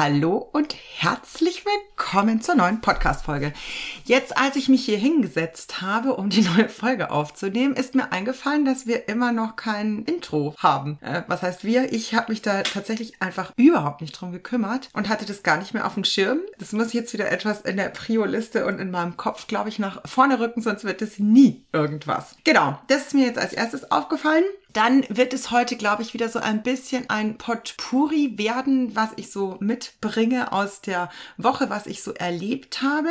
Hallo und herzlich willkommen zur neuen Podcast-Folge. Jetzt, als ich mich hier hingesetzt habe, um die neue Folge aufzunehmen, ist mir eingefallen, dass wir immer noch kein Intro haben. Äh, was heißt wir? Ich habe mich da tatsächlich einfach überhaupt nicht drum gekümmert und hatte das gar nicht mehr auf dem Schirm. Das muss ich jetzt wieder etwas in der Prio-Liste und in meinem Kopf, glaube ich, nach vorne rücken, sonst wird es nie irgendwas. Genau, das ist mir jetzt als erstes aufgefallen. Dann wird es heute, glaube ich, wieder so ein bisschen ein Potpourri werden, was ich so mitbringe aus der Woche, was ich so erlebt habe.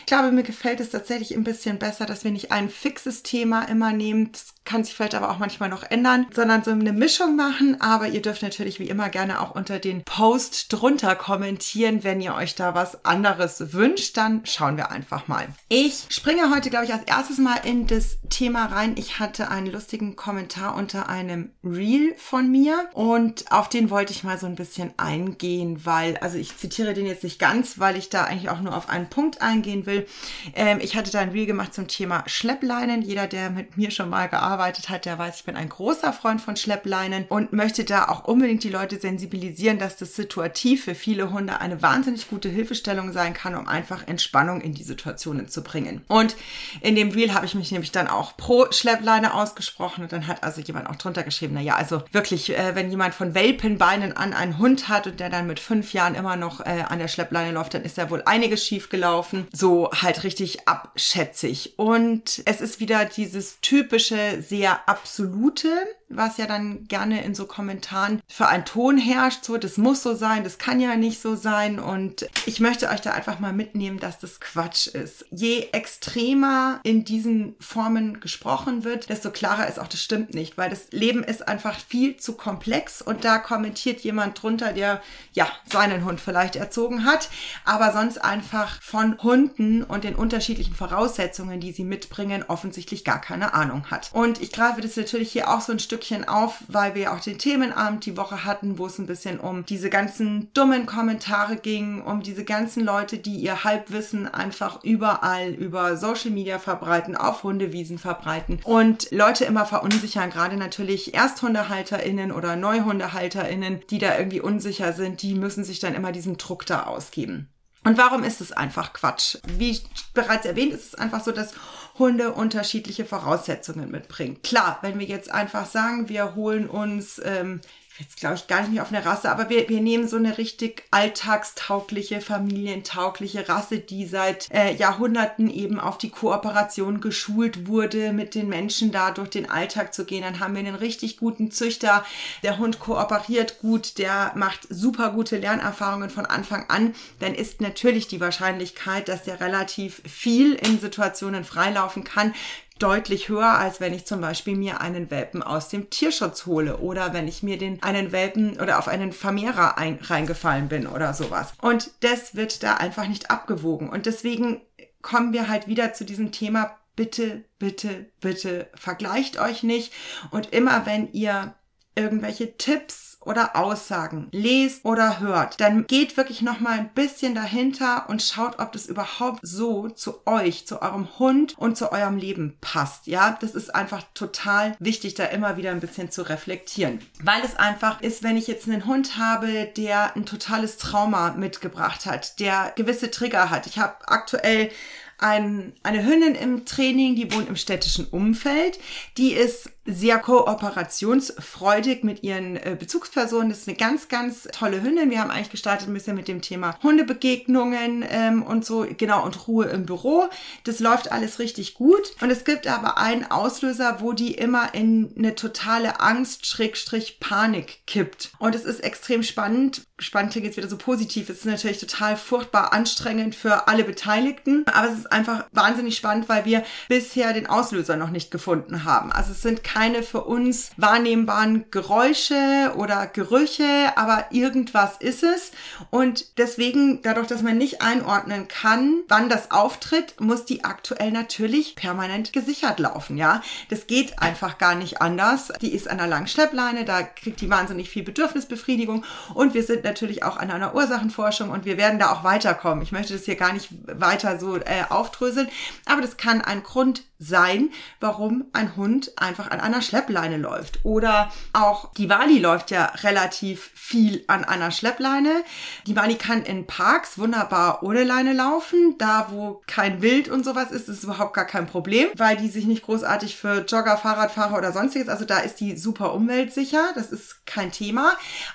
Ich glaube, mir gefällt es tatsächlich ein bisschen besser, dass wir nicht ein fixes Thema immer nehmen. Das kann sich vielleicht aber auch manchmal noch ändern, sondern so eine Mischung machen. Aber ihr dürft natürlich wie immer gerne auch unter den Post drunter kommentieren, wenn ihr euch da was anderes wünscht. Dann schauen wir einfach mal. Ich springe heute, glaube ich, als erstes mal in das Thema rein. Ich hatte einen lustigen Kommentar unter einem Reel von mir und auf den wollte ich mal so ein bisschen eingehen, weil, also ich zitiere den jetzt nicht ganz, weil ich da eigentlich auch nur auf einen Punkt eingehen will. Ähm, ich hatte da ein Reel gemacht zum Thema Schleppleinen. Jeder, der mit mir schon mal gearbeitet hat, der weiß, ich bin ein großer Freund von Schleppleinen und möchte da auch unbedingt die Leute sensibilisieren, dass das situativ für viele Hunde eine wahnsinnig gute Hilfestellung sein kann, um einfach Entspannung in die Situationen zu bringen. Und in dem Reel habe ich mich nämlich dann auch pro Schleppleine ausgesprochen und dann hat also jemand auch drunter geschrieben, naja, also wirklich, äh, wenn jemand von Welpenbeinen an einen Hund hat und der dann mit fünf Jahren immer noch äh, an der Schleppleine läuft, dann ist ja wohl einiges schief gelaufen. So halt richtig abschätzig. Und es ist wieder dieses typische, sehr absolute, was ja dann gerne in so Kommentaren für einen Ton herrscht, so das muss so sein, das kann ja nicht so sein und ich möchte euch da einfach mal mitnehmen, dass das Quatsch ist. Je extremer in diesen Formen gesprochen wird, desto klarer ist auch, das stimmt nicht, weil das Leben ist einfach viel zu komplex und da kommentiert jemand drunter, der ja seinen Hund vielleicht erzogen hat, aber sonst einfach von Hunden und den unterschiedlichen Voraussetzungen, die sie mitbringen, offensichtlich gar keine Ahnung hat. Und ich greife das natürlich hier auch so ein Stück Stückchen auf, weil wir auch den Themenabend die Woche hatten, wo es ein bisschen um diese ganzen dummen Kommentare ging, um diese ganzen Leute, die ihr Halbwissen einfach überall über Social Media verbreiten, auf Hundewiesen verbreiten und Leute immer verunsichern, gerade natürlich ErsthundehalterInnen oder NeuhundehalterInnen, die da irgendwie unsicher sind, die müssen sich dann immer diesem Druck da ausgeben. Und warum ist es einfach Quatsch? Wie bereits erwähnt, ist es einfach so, dass Hunde unterschiedliche Voraussetzungen mitbringen. Klar, wenn wir jetzt einfach sagen, wir holen uns ähm, jetzt glaube ich gar nicht mehr auf eine Rasse, aber wir, wir nehmen so eine richtig alltagstaugliche, familientaugliche Rasse, die seit äh, Jahrhunderten eben auf die Kooperation geschult wurde, mit den Menschen da durch den Alltag zu gehen. Dann haben wir einen richtig guten Züchter. Der Hund kooperiert gut, der macht super gute Lernerfahrungen von Anfang an. Dann ist natürlich die Wahrscheinlichkeit, dass der relativ viel in Situationen freilaufen kann, deutlich höher, als wenn ich zum Beispiel mir einen Welpen aus dem Tierschutz hole oder wenn ich mir den einen Welpen oder auf einen Vermehrer ein, reingefallen bin oder sowas. Und das wird da einfach nicht abgewogen. Und deswegen kommen wir halt wieder zu diesem Thema, bitte, bitte, bitte vergleicht euch nicht. Und immer wenn ihr irgendwelche Tipps oder Aussagen lest oder hört, dann geht wirklich noch mal ein bisschen dahinter und schaut, ob das überhaupt so zu euch, zu eurem Hund und zu eurem Leben passt. Ja, das ist einfach total wichtig, da immer wieder ein bisschen zu reflektieren, weil es einfach ist, wenn ich jetzt einen Hund habe, der ein totales Trauma mitgebracht hat, der gewisse Trigger hat. Ich habe aktuell ein, eine Hündin im Training, die wohnt im städtischen Umfeld. Die ist sehr kooperationsfreudig mit ihren äh, Bezugspersonen. Das ist eine ganz, ganz tolle Hündin. Wir haben eigentlich gestartet ein bisschen mit dem Thema Hundebegegnungen ähm, und so, genau, und Ruhe im Büro. Das läuft alles richtig gut. Und es gibt aber einen Auslöser, wo die immer in eine totale Angst, Schrägstrich, Panik kippt. Und es ist extrem spannend. Spannend klingt jetzt wieder so positiv. Es ist natürlich total furchtbar anstrengend für alle Beteiligten. Aber es ist einfach wahnsinnig spannend, weil wir bisher den Auslöser noch nicht gefunden haben. Also es sind keine keine für uns wahrnehmbaren Geräusche oder Gerüche, aber irgendwas ist es. Und deswegen, dadurch, dass man nicht einordnen kann, wann das auftritt, muss die aktuell natürlich permanent gesichert laufen, ja. Das geht einfach gar nicht anders. Die ist an einer langen Schleppleine, da kriegt die wahnsinnig viel Bedürfnisbefriedigung und wir sind natürlich auch an einer Ursachenforschung und wir werden da auch weiterkommen. Ich möchte das hier gar nicht weiter so äh, aufdröseln, aber das kann ein Grund sein, warum ein Hund einfach an einer Schleppleine läuft. Oder auch die Wali läuft ja relativ viel an einer Schleppleine. Die Wali kann in Parks wunderbar ohne Leine laufen. Da, wo kein Wild und sowas ist, ist es überhaupt gar kein Problem, weil die sich nicht großartig für Jogger, Fahrradfahrer oder sonstiges, also da ist die super umweltsicher. Das ist kein Thema.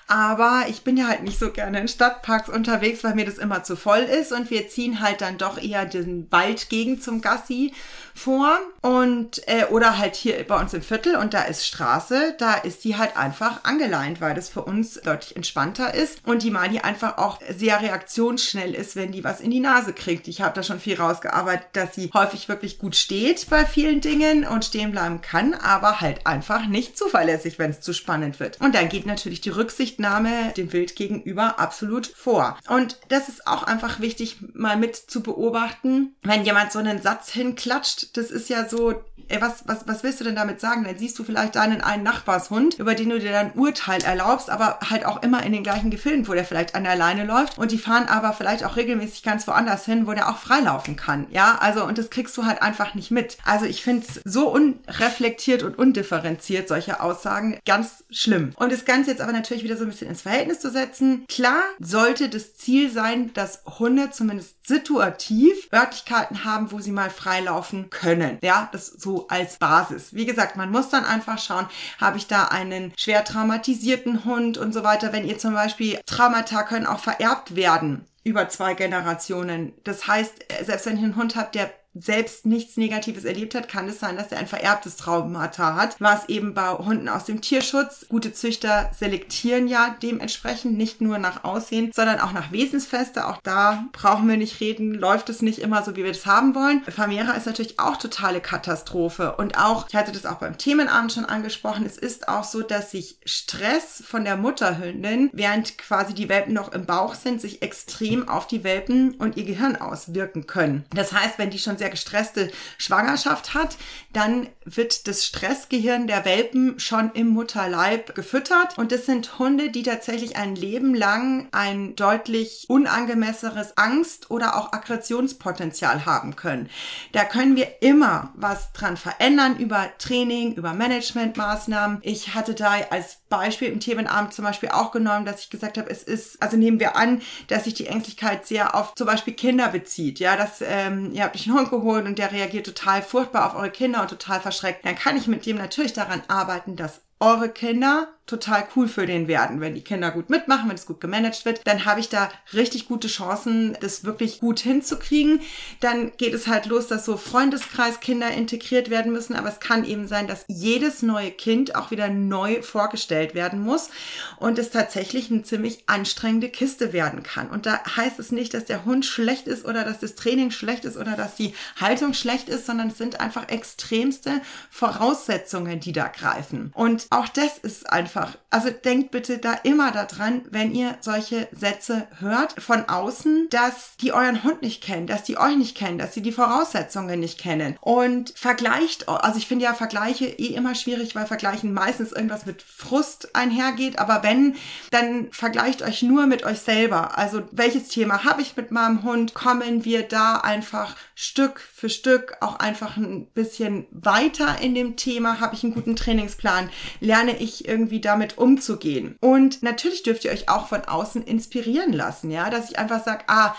Aber ich bin ja halt nicht so gerne in Stadtparks unterwegs, weil mir das immer zu voll ist und wir ziehen halt dann doch eher den Wald gegen zum Gassi vor und äh, oder halt hier bei uns im Viertel und da ist Straße, da ist die halt einfach angeleint, weil das für uns deutlich entspannter ist und die Mali einfach auch sehr reaktionsschnell ist, wenn die was in die Nase kriegt. Ich habe da schon viel rausgearbeitet, dass sie häufig wirklich gut steht bei vielen Dingen und stehen bleiben kann, aber halt einfach nicht zuverlässig, wenn es zu spannend wird. Und dann geht natürlich die Rücksichtnahme dem Wild gegenüber absolut vor. Und das ist auch einfach wichtig, mal mit zu beobachten, wenn jemand so einen Satz hinklatscht, das ist ja so, ey, was, was, was willst du denn damit sagen? Dann siehst du vielleicht deinen einen Nachbarshund, über den du dir dann Urteil erlaubst, aber halt auch immer in den gleichen Gefilden, wo der vielleicht an der Leine läuft und die fahren aber vielleicht auch regelmäßig ganz woanders hin, wo der auch freilaufen kann. Ja, also und das kriegst du halt einfach nicht mit. Also ich finde es so unreflektiert und undifferenziert, solche Aussagen, ganz schlimm. Und das Ganze jetzt aber natürlich wieder so ein bisschen ins Verhältnis zu setzen. Klar sollte das Ziel sein, dass Hunde zumindest situativ Örtlichkeiten haben, wo sie mal freilaufen können. Ja, das so als Basis. Wie gesagt, man muss dann einfach schauen, habe ich da einen schwer traumatisierten Hund und so weiter. Wenn ihr zum Beispiel Traumata können auch vererbt werden über zwei Generationen. Das heißt, selbst wenn ihr einen Hund habt, der selbst nichts Negatives erlebt hat, kann es sein, dass er ein vererbtes Traumata hat, was eben bei Hunden aus dem Tierschutz. Gute Züchter selektieren ja dementsprechend nicht nur nach Aussehen, sondern auch nach Wesensfeste. Auch da brauchen wir nicht reden, läuft es nicht immer so, wie wir das haben wollen. Familiärer ist natürlich auch totale Katastrophe. Und auch, ich hatte das auch beim Themenabend schon angesprochen, es ist auch so, dass sich Stress von der Mutterhündin, während quasi die Welpen noch im Bauch sind, sich extrem auf die Welpen und ihr Gehirn auswirken können. Das heißt, wenn die schon sehr gestresste Schwangerschaft hat, dann wird das Stressgehirn der Welpen schon im Mutterleib gefüttert. Und das sind Hunde, die tatsächlich ein Leben lang ein deutlich unangemessenes Angst- oder auch Aggressionspotenzial haben können. Da können wir immer was dran verändern über Training, über Managementmaßnahmen. Ich hatte da als Beispiel im Themenabend zum Beispiel auch genommen, dass ich gesagt habe, es ist, also nehmen wir an, dass sich die Ängstlichkeit sehr auf zum Beispiel Kinder bezieht. Ja, dass ähm, ihr habt einen Hund geholt und der reagiert total furchtbar auf eure Kinder und total verschreckt. Dann kann ich mit dem natürlich daran arbeiten, dass eure Kinder total cool für den werden. Wenn die Kinder gut mitmachen, wenn es gut gemanagt wird, dann habe ich da richtig gute Chancen, das wirklich gut hinzukriegen. Dann geht es halt los, dass so Freundeskreiskinder integriert werden müssen, aber es kann eben sein, dass jedes neue Kind auch wieder neu vorgestellt werden muss und es tatsächlich eine ziemlich anstrengende Kiste werden kann. Und da heißt es nicht, dass der Hund schlecht ist oder dass das Training schlecht ist oder dass die Haltung schlecht ist, sondern es sind einfach extremste Voraussetzungen, die da greifen. Und auch das ist einfach. Also denkt bitte da immer daran, wenn ihr solche Sätze hört von außen, dass die euren Hund nicht kennen, dass die euch nicht kennen, dass sie die Voraussetzungen nicht kennen. Und vergleicht, also ich finde ja Vergleiche eh immer schwierig, weil Vergleichen meistens irgendwas mit Frust einhergeht. Aber wenn, dann vergleicht euch nur mit euch selber. Also welches Thema habe ich mit meinem Hund? Kommen wir da einfach Stück für Stück auch einfach ein bisschen weiter in dem Thema? Habe ich einen guten Trainingsplan? Lerne ich irgendwie damit umzugehen. Und natürlich dürft ihr euch auch von außen inspirieren lassen, ja, dass ich einfach sage, ah,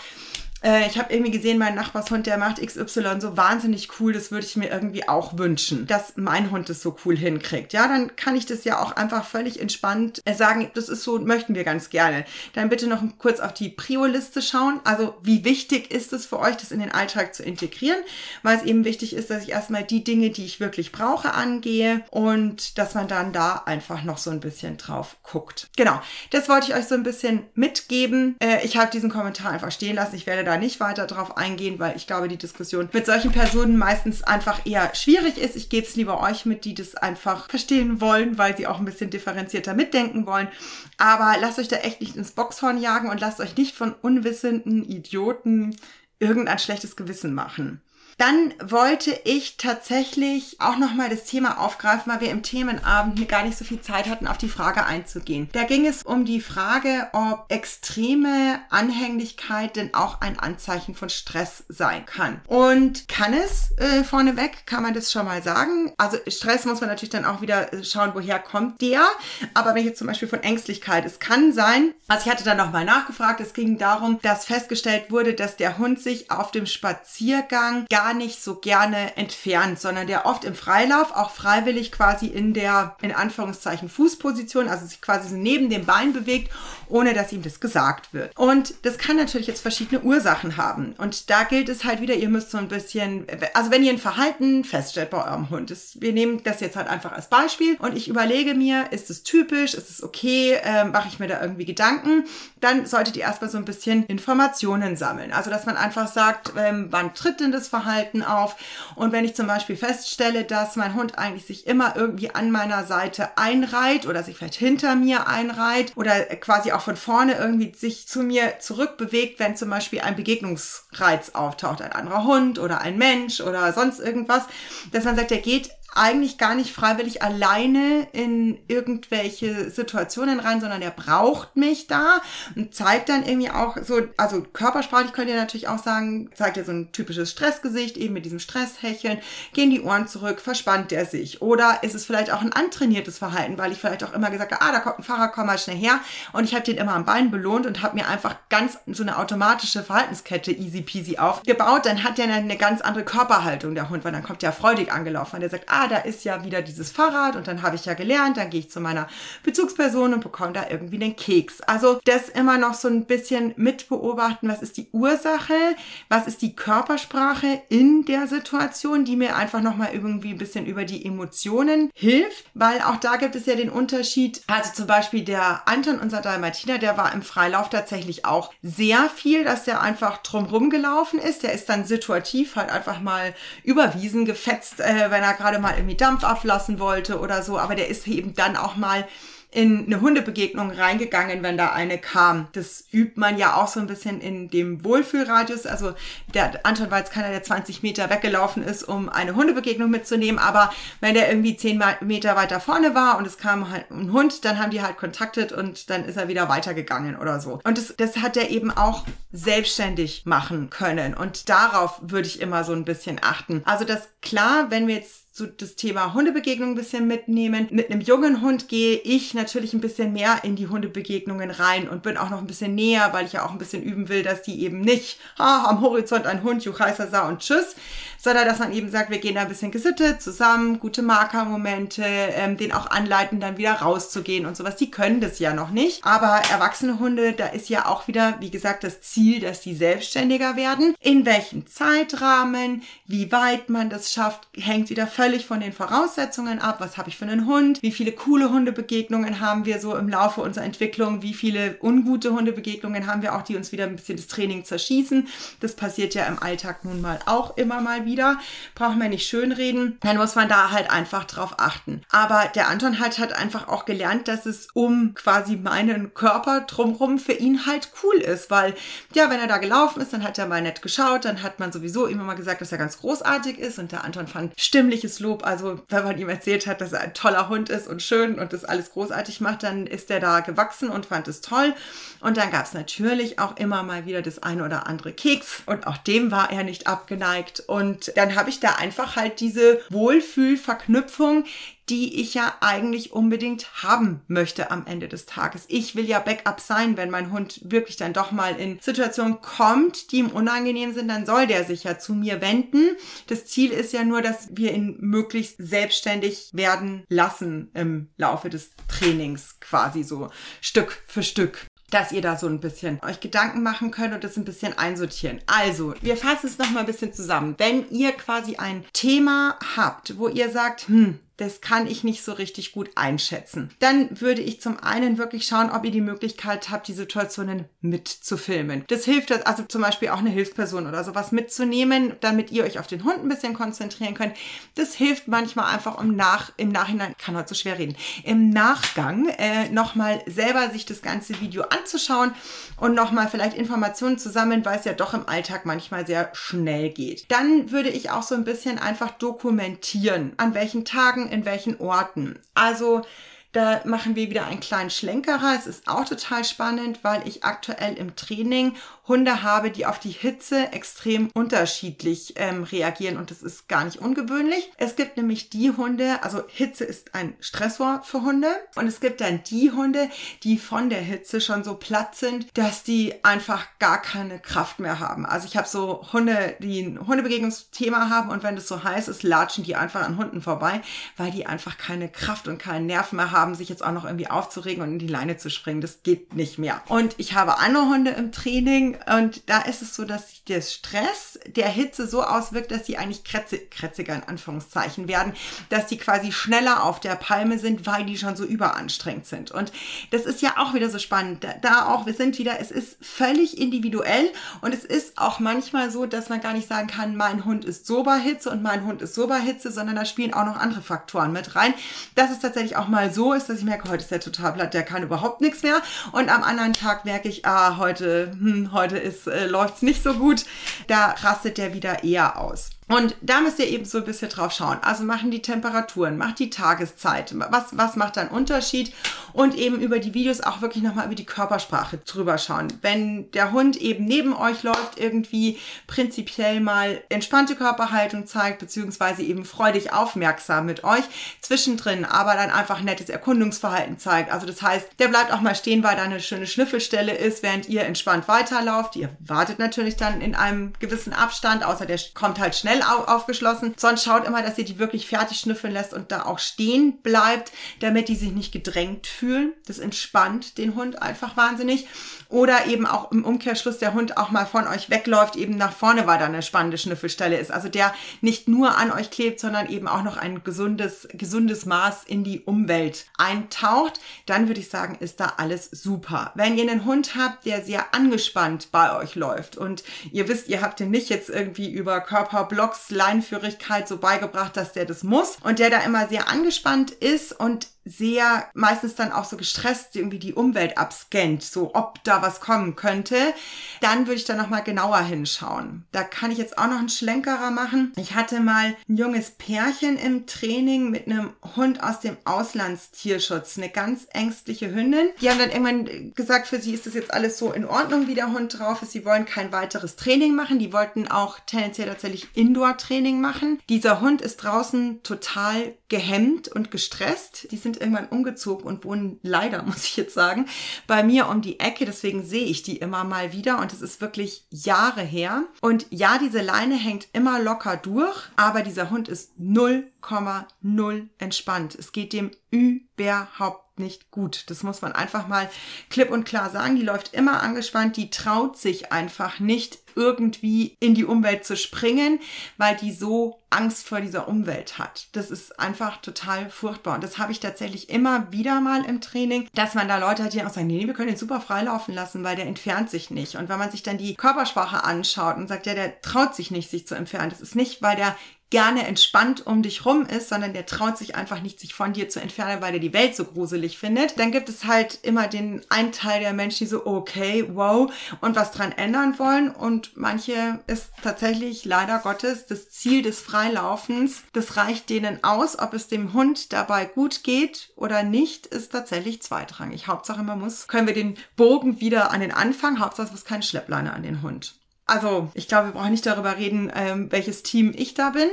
äh, ich habe irgendwie gesehen, mein Nachbarshund, der macht XY so wahnsinnig cool, das würde ich mir irgendwie auch wünschen, dass mein Hund das so cool hinkriegt. Ja, dann kann ich das ja auch einfach völlig entspannt äh, sagen, das ist so, möchten wir ganz gerne. Dann bitte noch kurz auf die Prio-Liste schauen. Also wie wichtig ist es für euch, das in den Alltag zu integrieren, weil es eben wichtig ist, dass ich erstmal die Dinge, die ich wirklich brauche, angehe und dass man dann da einfach noch so ein bisschen drauf guckt. Genau, das wollte ich euch so ein bisschen mitgeben. Äh, ich habe diesen Kommentar einfach stehen lassen. Ich werde da nicht weiter drauf eingehen, weil ich glaube, die Diskussion mit solchen Personen meistens einfach eher schwierig ist. Ich gebe es lieber euch mit, die das einfach verstehen wollen, weil sie auch ein bisschen differenzierter mitdenken wollen. Aber lasst euch da echt nicht ins Boxhorn jagen und lasst euch nicht von unwissenden Idioten irgendein schlechtes Gewissen machen. Dann wollte ich tatsächlich auch nochmal das Thema aufgreifen, weil wir im Themenabend gar nicht so viel Zeit hatten, auf die Frage einzugehen. Da ging es um die Frage, ob extreme Anhänglichkeit denn auch ein Anzeichen von Stress sein kann. Und kann es äh, vorneweg, kann man das schon mal sagen. Also Stress muss man natürlich dann auch wieder äh, schauen, woher kommt der. Aber wenn ich jetzt zum Beispiel von Ängstlichkeit, es kann sein, also ich hatte dann nochmal nachgefragt, es ging darum, dass festgestellt wurde, dass der Hund sich auf dem Spaziergang gar nicht so gerne entfernt, sondern der oft im Freilauf auch freiwillig quasi in der, in Anführungszeichen, Fußposition, also sich quasi neben dem Bein bewegt, ohne dass ihm das gesagt wird. Und das kann natürlich jetzt verschiedene Ursachen haben. Und da gilt es halt wieder, ihr müsst so ein bisschen, also wenn ihr ein Verhalten feststellt bei eurem Hund, ist, wir nehmen das jetzt halt einfach als Beispiel und ich überlege mir, ist es typisch, ist es okay, äh, mache ich mir da irgendwie Gedanken, dann solltet ihr erstmal so ein bisschen Informationen sammeln. Also, dass man einfach sagt, ähm, wann tritt denn das Verhalten auf? Und wenn ich zum Beispiel feststelle, dass mein Hund eigentlich sich immer irgendwie an meiner Seite einreiht oder sich vielleicht hinter mir einreiht oder quasi auch von vorne irgendwie sich zu mir zurückbewegt, wenn zum Beispiel ein Begegnungsreiz auftaucht, ein anderer Hund oder ein Mensch oder sonst irgendwas, dass man sagt, der geht eigentlich gar nicht freiwillig alleine in irgendwelche Situationen rein, sondern er braucht mich da und zeigt dann irgendwie auch so, also körpersprachlich könnt ihr natürlich auch sagen, zeigt er so ein typisches Stressgesicht, eben mit diesem Stresshecheln, gehen die Ohren zurück, verspannt er sich. Oder ist es vielleicht auch ein antrainiertes Verhalten, weil ich vielleicht auch immer gesagt habe, ah, da kommt ein Fahrer, komm mal schnell her. Und ich habe den immer am Bein belohnt und habe mir einfach ganz so eine automatische Verhaltenskette easy peasy aufgebaut, dann hat der eine ganz andere Körperhaltung, der Hund, weil dann kommt der freudig angelaufen und der sagt, ah, da ist ja wieder dieses Fahrrad und dann habe ich ja gelernt, dann gehe ich zu meiner Bezugsperson und bekomme da irgendwie den Keks. Also das immer noch so ein bisschen mit beobachten, was ist die Ursache, was ist die Körpersprache in der Situation, die mir einfach nochmal irgendwie ein bisschen über die Emotionen hilft, weil auch da gibt es ja den Unterschied, also zum Beispiel der Anton, unser Dalmatiner, der war im Freilauf tatsächlich auch sehr viel, dass der einfach drumrum gelaufen ist, der ist dann situativ halt einfach mal überwiesen, gefetzt, äh, wenn er gerade mal irgendwie Dampf ablassen wollte oder so, aber der ist eben dann auch mal in eine Hundebegegnung reingegangen, wenn da eine kam. Das übt man ja auch so ein bisschen in dem Wohlfühlradius. Also der Anton war jetzt keiner, der 20 Meter weggelaufen ist, um eine Hundebegegnung mitzunehmen. Aber wenn der irgendwie 10 Meter weiter vorne war und es kam halt ein Hund, dann haben die halt kontaktet und dann ist er wieder weitergegangen oder so. Und das, das hat er eben auch selbstständig machen können. Und darauf würde ich immer so ein bisschen achten. Also das klar, wenn wir jetzt so das Thema Hundebegegnung ein bisschen mitnehmen. Mit einem jungen Hund gehe ich natürlich ein bisschen mehr in die Hundebegegnungen rein und bin auch noch ein bisschen näher, weil ich ja auch ein bisschen üben will, dass die eben nicht ah, am Horizont ein Hund, Juchaisasa und Tschüss, sondern dass man eben sagt, wir gehen da ein bisschen gesittet zusammen, gute Markermomente, ähm, den auch anleiten, dann wieder rauszugehen und sowas. Die können das ja noch nicht. Aber erwachsene Hunde, da ist ja auch wieder, wie gesagt, das Ziel, dass sie selbstständiger werden. In welchem Zeitrahmen, wie weit man das schafft, hängt wieder völlig von den Voraussetzungen ab. Was habe ich für einen Hund? Wie viele coole Hundebegegnungen haben wir so im Laufe unserer Entwicklung? Wie viele ungute Hundebegegnungen haben wir auch, die uns wieder ein bisschen das Training zerschießen? Das passiert ja im Alltag nun mal auch immer mal wieder wieder, braucht man nicht schönreden, dann muss man da halt einfach drauf achten. Aber der Anton halt hat einfach auch gelernt, dass es um quasi meinen Körper drumrum für ihn halt cool ist, weil ja, wenn er da gelaufen ist, dann hat er mal nett geschaut, dann hat man sowieso immer mal gesagt, dass er ganz großartig ist und der Anton fand stimmliches Lob, also wenn man ihm erzählt hat, dass er ein toller Hund ist und schön und das alles großartig macht, dann ist er da gewachsen und fand es toll. Und dann gab es natürlich auch immer mal wieder das eine oder andere Keks. Und auch dem war er nicht abgeneigt. Und dann habe ich da einfach halt diese Wohlfühlverknüpfung, die ich ja eigentlich unbedingt haben möchte am Ende des Tages. Ich will ja Backup sein, wenn mein Hund wirklich dann doch mal in Situationen kommt, die ihm unangenehm sind, dann soll der sich ja zu mir wenden. Das Ziel ist ja nur, dass wir ihn möglichst selbstständig werden lassen im Laufe des Trainings quasi so Stück für Stück dass ihr da so ein bisschen euch Gedanken machen könnt und das ein bisschen einsortieren. Also, wir fassen es nochmal ein bisschen zusammen. Wenn ihr quasi ein Thema habt, wo ihr sagt, hm, Das kann ich nicht so richtig gut einschätzen. Dann würde ich zum einen wirklich schauen, ob ihr die Möglichkeit habt, die Situationen mitzufilmen. Das hilft also zum Beispiel auch eine Hilfsperson oder sowas mitzunehmen, damit ihr euch auf den Hund ein bisschen konzentrieren könnt. Das hilft manchmal einfach um nach, im Nachhinein, kann heute so schwer reden, im Nachgang äh, nochmal selber sich das ganze Video anzuschauen und nochmal vielleicht Informationen zu sammeln, weil es ja doch im Alltag manchmal sehr schnell geht. Dann würde ich auch so ein bisschen einfach dokumentieren, an welchen Tagen, in welchen Orten. Also da machen wir wieder einen kleinen Schlenkerer. Es ist auch total spannend, weil ich aktuell im Training Hunde habe, die auf die Hitze extrem unterschiedlich ähm, reagieren und das ist gar nicht ungewöhnlich. Es gibt nämlich die Hunde, also Hitze ist ein Stressor für Hunde und es gibt dann die Hunde, die von der Hitze schon so platt sind, dass die einfach gar keine Kraft mehr haben. Also ich habe so Hunde, die ein Hundebegegnungsthema haben und wenn es so heiß ist, latschen die einfach an Hunden vorbei, weil die einfach keine Kraft und keinen Nerv mehr haben, sich jetzt auch noch irgendwie aufzuregen und in die Leine zu springen. Das geht nicht mehr. Und ich habe andere Hunde im Training, und da ist es so, dass der Stress der Hitze so auswirkt, dass sie eigentlich krätzig, krätziger in Anführungszeichen werden, dass die quasi schneller auf der Palme sind, weil die schon so überanstrengt sind. Und das ist ja auch wieder so spannend. Da, da auch, wir sind wieder, es ist völlig individuell und es ist auch manchmal so, dass man gar nicht sagen kann, mein Hund ist so bei Hitze und mein Hund ist so bei Hitze, sondern da spielen auch noch andere Faktoren mit rein. Dass es tatsächlich auch mal so ist, dass ich merke, heute ist der total platt, der kann überhaupt nichts mehr. Und am anderen Tag merke ich, ah, heute, hm, heute ist, äh, läuft es nicht so gut, da rastet der wieder eher aus. Und da müsst ihr eben so ein bisschen drauf schauen. Also machen die Temperaturen, macht die Tageszeit, was, was macht dann Unterschied und eben über die Videos auch wirklich nochmal über die Körpersprache drüber schauen. Wenn der Hund eben neben euch läuft, irgendwie prinzipiell mal entspannte Körperhaltung zeigt, beziehungsweise eben freudig aufmerksam mit euch, zwischendrin aber dann einfach nettes Erkundungsverhalten zeigt. Also das heißt, der bleibt auch mal stehen, weil da eine schöne Schnüffelstelle ist, während ihr entspannt weiterlauft. Ihr wartet natürlich dann in einem gewissen Abstand, außer der kommt halt schnell schnell aufgeschlossen. Sonst schaut immer, dass ihr die wirklich fertig schnüffeln lässt und da auch stehen bleibt, damit die sich nicht gedrängt fühlen. Das entspannt den Hund einfach wahnsinnig. Oder eben auch im Umkehrschluss der Hund auch mal von euch wegläuft, eben nach vorne, weil da eine spannende Schnüffelstelle ist. Also der nicht nur an euch klebt, sondern eben auch noch ein gesundes, gesundes Maß in die Umwelt eintaucht. Dann würde ich sagen, ist da alles super. Wenn ihr einen Hund habt, der sehr angespannt bei euch läuft und ihr wisst, ihr habt den nicht jetzt irgendwie über Körperblock Blocks Leinführigkeit so beigebracht, dass der das muss und der da immer sehr angespannt ist und sehr meistens dann auch so gestresst irgendwie die Umwelt abscannt, so ob da was kommen könnte, dann würde ich da noch mal genauer hinschauen. Da kann ich jetzt auch noch einen Schlenkerer machen. Ich hatte mal ein junges Pärchen im Training mit einem Hund aus dem Auslandstierschutz, eine ganz ängstliche Hündin. Die haben dann irgendwann gesagt, für sie ist das jetzt alles so in Ordnung, wie der Hund drauf ist. Sie wollen kein weiteres Training machen. Die wollten auch tendenziell tatsächlich Indoor-Training machen. Dieser Hund ist draußen total gehemmt und gestresst. Die sind sind irgendwann umgezogen und wohnen leider, muss ich jetzt sagen, bei mir um die Ecke. Deswegen sehe ich die immer mal wieder und es ist wirklich Jahre her. Und ja, diese Leine hängt immer locker durch, aber dieser Hund ist 0,0 entspannt. Es geht dem überhaupt nicht gut. Das muss man einfach mal klipp und klar sagen. Die läuft immer angespannt, die traut sich einfach nicht irgendwie in die Umwelt zu springen, weil die so Angst vor dieser Umwelt hat. Das ist einfach total furchtbar. Und das habe ich tatsächlich immer wieder mal im Training, dass man da Leute hat, die auch sagen, nee, wir können den super freilaufen lassen, weil der entfernt sich nicht. Und wenn man sich dann die Körpersprache anschaut und sagt, ja, der traut sich nicht, sich zu entfernen, das ist nicht, weil der gerne entspannt um dich rum ist, sondern der traut sich einfach nicht, sich von dir zu entfernen, weil er die Welt so gruselig findet. Dann gibt es halt immer den einen Teil der Menschen, die so, okay, wow, und was dran ändern wollen. Und manche ist tatsächlich leider Gottes das Ziel des Freilaufens. Das reicht denen aus. Ob es dem Hund dabei gut geht oder nicht, ist tatsächlich zweitrangig. Hauptsache, man muss, können wir den Bogen wieder an den Anfang. Hauptsache, es muss keine Schleppleine an den Hund. Also, ich glaube, wir brauchen nicht darüber reden, ähm, welches Team ich da bin.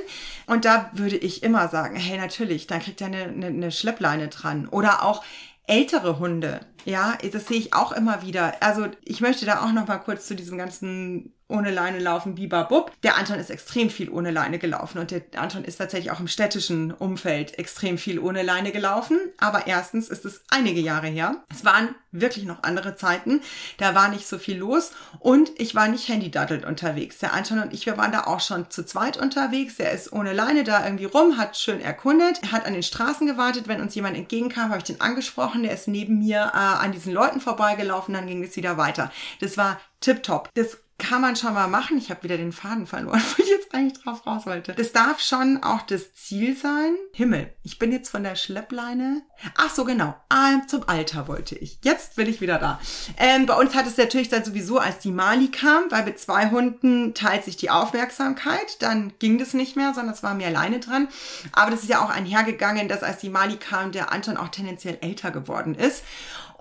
Und da würde ich immer sagen, hey, natürlich, dann kriegt er eine, eine, eine Schleppleine dran. Oder auch ältere Hunde. Ja, das sehe ich auch immer wieder. Also, ich möchte da auch noch mal kurz zu diesem ganzen ohne Leine laufen, bibabub. Der Anton ist extrem viel ohne Leine gelaufen und der Anton ist tatsächlich auch im städtischen Umfeld extrem viel ohne Leine gelaufen. Aber erstens ist es einige Jahre her. Es waren wirklich noch andere Zeiten. Da war nicht so viel los und ich war nicht handydaddelt unterwegs. Der Anton und ich, wir waren da auch schon zu zweit unterwegs. Er ist ohne Leine da irgendwie rum, hat schön erkundet, er hat an den Straßen gewartet. Wenn uns jemand entgegenkam, habe ich den angesprochen. Der ist neben mir äh, an diesen Leuten vorbeigelaufen, dann ging es wieder weiter. Das war tipptopp. Das kann man schon mal machen. Ich habe wieder den Faden verloren, wo ich jetzt eigentlich drauf raus wollte. Das darf schon auch das Ziel sein. Himmel, ich bin jetzt von der Schleppleine. Ach so, genau. Ah, zum Alter wollte ich. Jetzt bin ich wieder da. Ähm, bei uns hat es natürlich dann sowieso, als die Mali kam, weil mit zwei Hunden teilt sich die Aufmerksamkeit. Dann ging das nicht mehr, sondern es war mehr alleine dran. Aber das ist ja auch einhergegangen, dass als die Mali kam, der Anton auch tendenziell älter geworden ist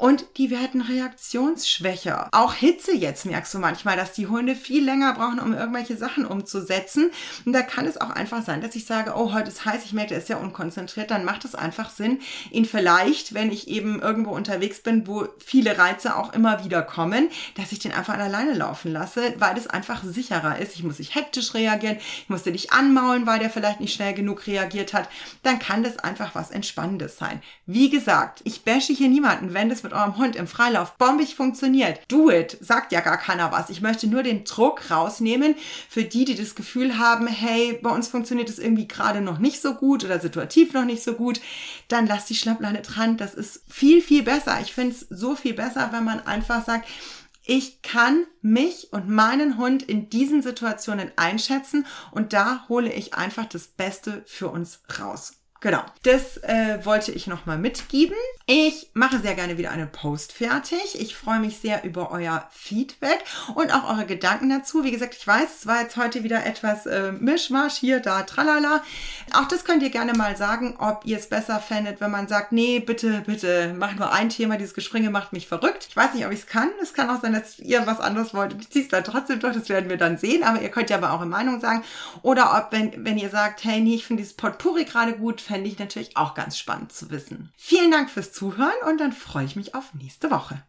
und die werden reaktionsschwächer. Auch Hitze jetzt merkst du manchmal, dass die Hunde viel länger brauchen, um irgendwelche Sachen umzusetzen. Und da kann es auch einfach sein, dass ich sage, oh, heute ist heiß, ich merke, der ist ja unkonzentriert, dann macht es einfach Sinn, ihn vielleicht, wenn ich eben irgendwo unterwegs bin, wo viele Reize auch immer wieder kommen, dass ich den einfach alleine laufen lasse, weil es einfach sicherer ist. Ich muss nicht hektisch reagieren, ich musste nicht anmaulen, weil der vielleicht nicht schnell genug reagiert hat. Dann kann das einfach was Entspannendes sein. Wie gesagt, ich bashe hier niemanden, wenn das mit mit eurem Hund im Freilauf bombig funktioniert, do it, sagt ja gar keiner was. Ich möchte nur den Druck rausnehmen für die, die das Gefühl haben, hey, bei uns funktioniert es irgendwie gerade noch nicht so gut oder situativ noch nicht so gut, dann lasst die Schleppleine dran. Das ist viel, viel besser. Ich finde es so viel besser, wenn man einfach sagt, ich kann mich und meinen Hund in diesen Situationen einschätzen und da hole ich einfach das Beste für uns raus. Genau, das äh, wollte ich nochmal mitgeben. Ich mache sehr gerne wieder einen Post fertig. Ich freue mich sehr über euer Feedback und auch eure Gedanken dazu. Wie gesagt, ich weiß, es war jetzt heute wieder etwas äh, Mischmasch hier, da, tralala. Auch das könnt ihr gerne mal sagen, ob ihr es besser fändet, wenn man sagt, nee, bitte, bitte, mach nur ein Thema, dieses Gespringe macht mich verrückt. Ich weiß nicht, ob ich es kann. Es kann auch sein, dass ihr was anderes wollt. Ich ziehe es dann trotzdem durch, das werden wir dann sehen. Aber ihr könnt ja aber eine Meinung sagen. Oder ob, wenn, wenn ihr sagt, hey, nee, ich finde dieses Potpourri gerade gut, fände ich natürlich auch ganz spannend zu wissen. Vielen Dank fürs Zuhören und dann freue ich mich auf nächste Woche.